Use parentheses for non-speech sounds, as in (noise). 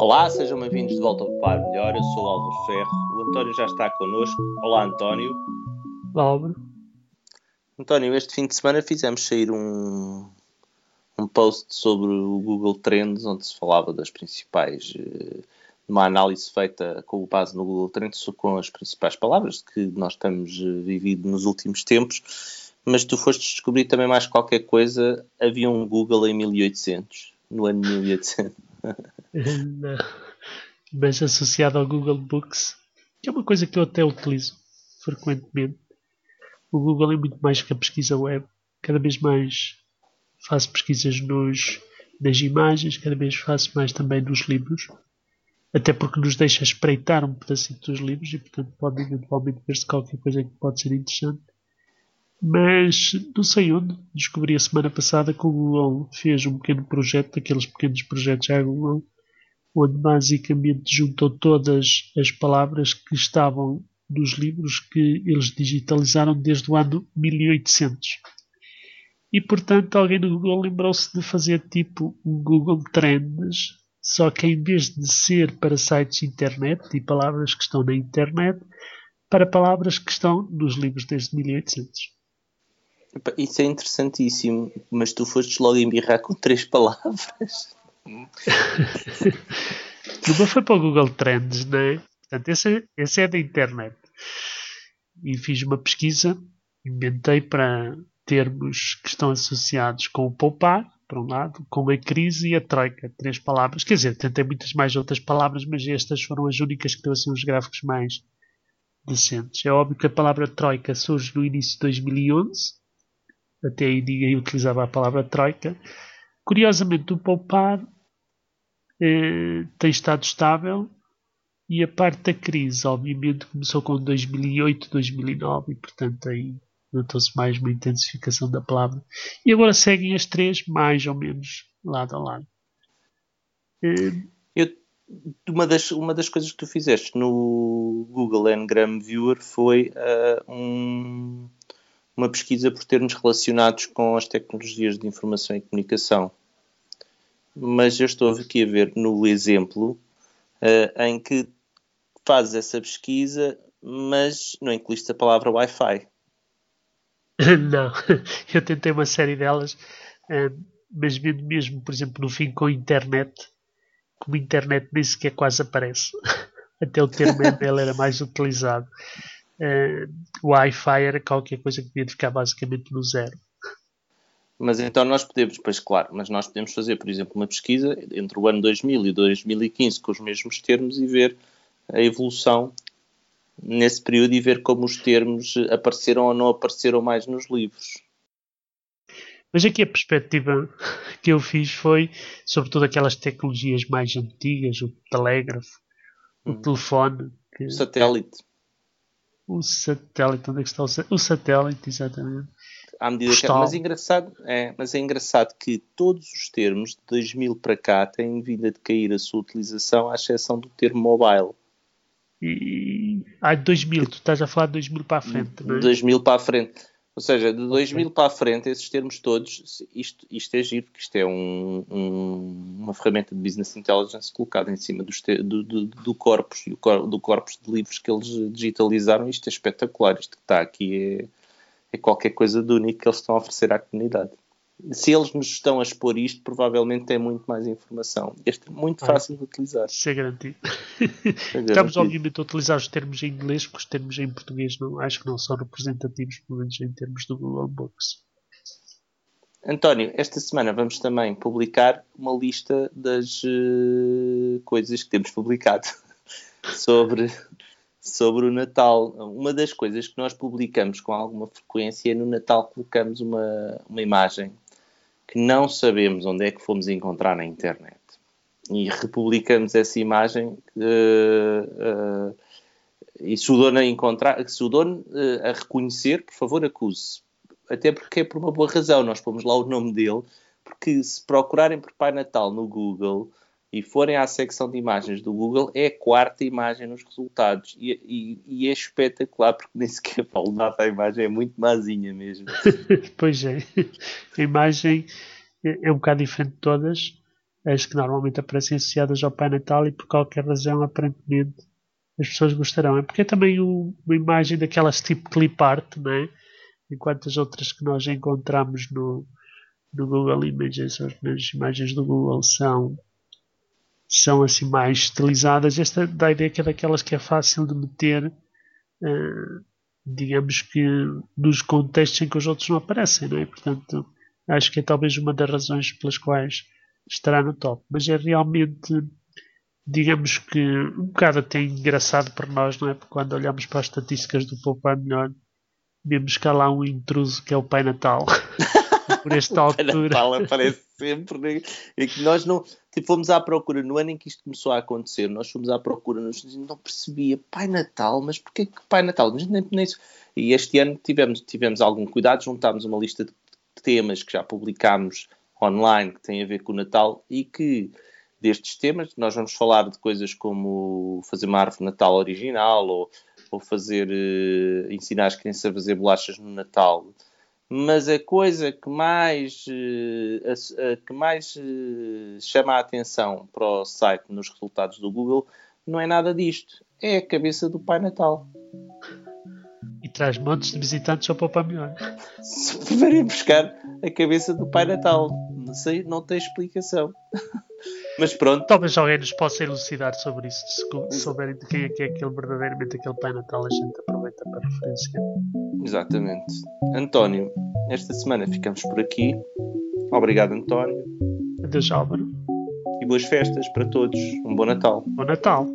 Olá, sejam bem-vindos de volta ao Par Melhor. Eu sou o Álvaro Ferro. O António já está connosco. Olá, António. Olá, Álvaro. António, este fim de semana fizemos sair um, um post sobre o Google Trends, onde se falava das principais. Uh, uma análise feita com base no Google Trends com as principais palavras que nós temos uh, vivido nos últimos tempos. Mas tu foste descobrir também mais qualquer coisa. Havia um Google em 1800, no ano 1800. Não. Mas associado ao Google Books, que é uma coisa que eu até utilizo frequentemente. O Google é muito mais que a pesquisa web. Cada vez mais faço pesquisas nos, nas imagens, cada vez faço mais também nos livros. Até porque nos deixa espreitar um pedacinho dos livros e, portanto, pode eventualmente ver-se qualquer coisa que pode ser interessante. Mas não sei onde, descobri a semana passada que o Google fez um pequeno projeto, daqueles pequenos projetos à Google, onde basicamente juntou todas as palavras que estavam nos livros que eles digitalizaram desde o ano 1800. E portanto alguém no Google lembrou-se de fazer tipo um Google Trends, só que em vez de ser para sites internet e palavras que estão na internet, para palavras que estão nos livros desde 1800. Isso é interessantíssimo, mas tu foste logo embirrar com três palavras. (laughs) Uma foi para o Google Trends, não é? Portanto, esse, esse é da internet. E fiz uma pesquisa, inventei para termos que estão associados com o poupar, por um lado, com a crise e a troika. Três palavras. Quer dizer, tentei muitas mais outras palavras, mas estas foram as únicas que deu assim uns gráficos mais decentes. É óbvio que a palavra troika surge no início de 2011 até aí ninguém utilizava a palavra troika. Curiosamente, o poupar eh, tem estado estável e a parte da crise, obviamente, começou com 2008, 2009 e, portanto, aí notou-se mais uma intensificação da palavra. E agora seguem as três, mais ou menos, lado a lado. Eh, Eu, uma, das, uma das coisas que tu fizeste no Google Ngram Viewer foi uh, um uma pesquisa por termos relacionados com as tecnologias de informação e comunicação. Mas eu estou aqui a ver no exemplo uh, em que fazes essa pesquisa, mas não incluíste a palavra Wi-Fi. (laughs) Não, (laughs) eu tentei uma série delas, uh, mas vendo mesmo, por exemplo, no fim com a internet, como a internet nem sequer quase aparece. (laughs) Até o termo dela era mais utilizado o Wi-Fi era qualquer coisa que devia ficar basicamente no zero. Mas então nós podemos, pois claro, mas nós podemos fazer, por exemplo, uma pesquisa entre o ano 2000 e 2015 com os mesmos termos e ver a evolução nesse período e ver como os termos apareceram ou não apareceram mais nos livros. Mas aqui a perspectiva (laughs) que eu fiz foi sobretudo aquelas tecnologias mais antigas, o telégrafo, hum. o telefone. Que... O satélite. O satélite, onde é que está o satélite? O satélite, exatamente. À medida que, é, mas, engraçado, é, mas é engraçado que todos os termos de 2000 para cá têm vindo a decair a sua utilização, à exceção do termo mobile. E. Ah, 2000, tu estás a falar de 2000 para a frente, não é? 2000 para a frente. Ou seja, de 2000 okay. para a frente, esses termos todos, isto, isto é giro, porque isto é um, um, uma ferramenta de business intelligence colocada em cima do, do, do, do corpus e do corpus de livros que eles digitalizaram. Isto é espetacular. Isto que está aqui é, é qualquer coisa de único que eles estão a oferecer à comunidade se eles nos estão a expor isto, provavelmente tem muito mais informação. Este é muito fácil ah, de utilizar. Isso é garantido. (laughs) É Estamos, obviamente, a utilizar os termos em inglês, porque os termos em português não, acho que não são representativos, pelo menos em termos do Google Books. António, esta semana vamos também publicar uma lista das uh, coisas que temos publicado (laughs) sobre, sobre o Natal. Uma das coisas que nós publicamos com alguma frequência é no Natal colocamos uma, uma imagem que não sabemos onde é que fomos encontrar na internet. E republicamos essa imagem uh, uh, e se o dono a encontrar, se o dono uh, a reconhecer, por favor, acuse. Até porque é por uma boa razão. Nós pomos lá o nome dele, porque se procurarem por Pai Natal no Google, e forem à secção de imagens do Google, é a quarta imagem nos resultados. E, e, e é espetacular, porque nem sequer (laughs) falo nada a imagem, é muito mazinha mesmo. (laughs) pois é. A imagem é, é um bocado diferente de todas. as que normalmente aparecem associadas ao Pai Natal e por qualquer razão, aparentemente, as pessoas gostarão. É porque é também um, uma imagem daquelas tipo clip art, não é? enquanto as outras que nós encontramos no, no Google Images, nas imagens do Google, são, são assim mais estilizadas. Esta dá a ideia que é daquelas que é fácil de meter, uh, digamos que nos contextos em que os outros não aparecem, não é? Portanto, acho que é talvez uma das razões pelas quais estará no top. Mas é realmente, digamos que, um bocado até engraçado para nós, não é? Porque quando olhamos para as estatísticas do Poupar Melhor, vemos que há lá um intruso que é o Pai Natal. (laughs) Por esta (laughs) altura. Natal aparece sempre. Né? E que nós não. Tipo, fomos à procura, no ano em que isto começou a acontecer, nós fomos à procura, nós não percebia Pai Natal, mas porquê que Pai Natal? Mas nem, nem E este ano tivemos, tivemos algum cuidado, juntámos uma lista de temas que já publicámos online que têm a ver com o Natal e que destes temas nós vamos falar de coisas como fazer uma árvore Natal original ou ou fazer uh, ensinar as crianças a fazer bolachas no Natal. Mas a coisa que mais, uh, a, a, que mais uh, chama a atenção para o site nos resultados do Google não é nada disto. É a cabeça do Pai Natal. E traz montes de visitantes ao Papai Melhor. Se forem buscar a cabeça do Pai Natal, não sei, não tem explicação. (laughs) Mas pronto. Talvez alguém nos possa elucidar sobre isso. Se souberem de quem é que é aquele verdadeiramente aquele Pai Natal, a gente aproveita para referenciar. Exatamente. António, esta semana ficamos por aqui. Obrigado, António. Adeus, Álvaro. E boas festas para todos. Um bom Natal. Bom Natal.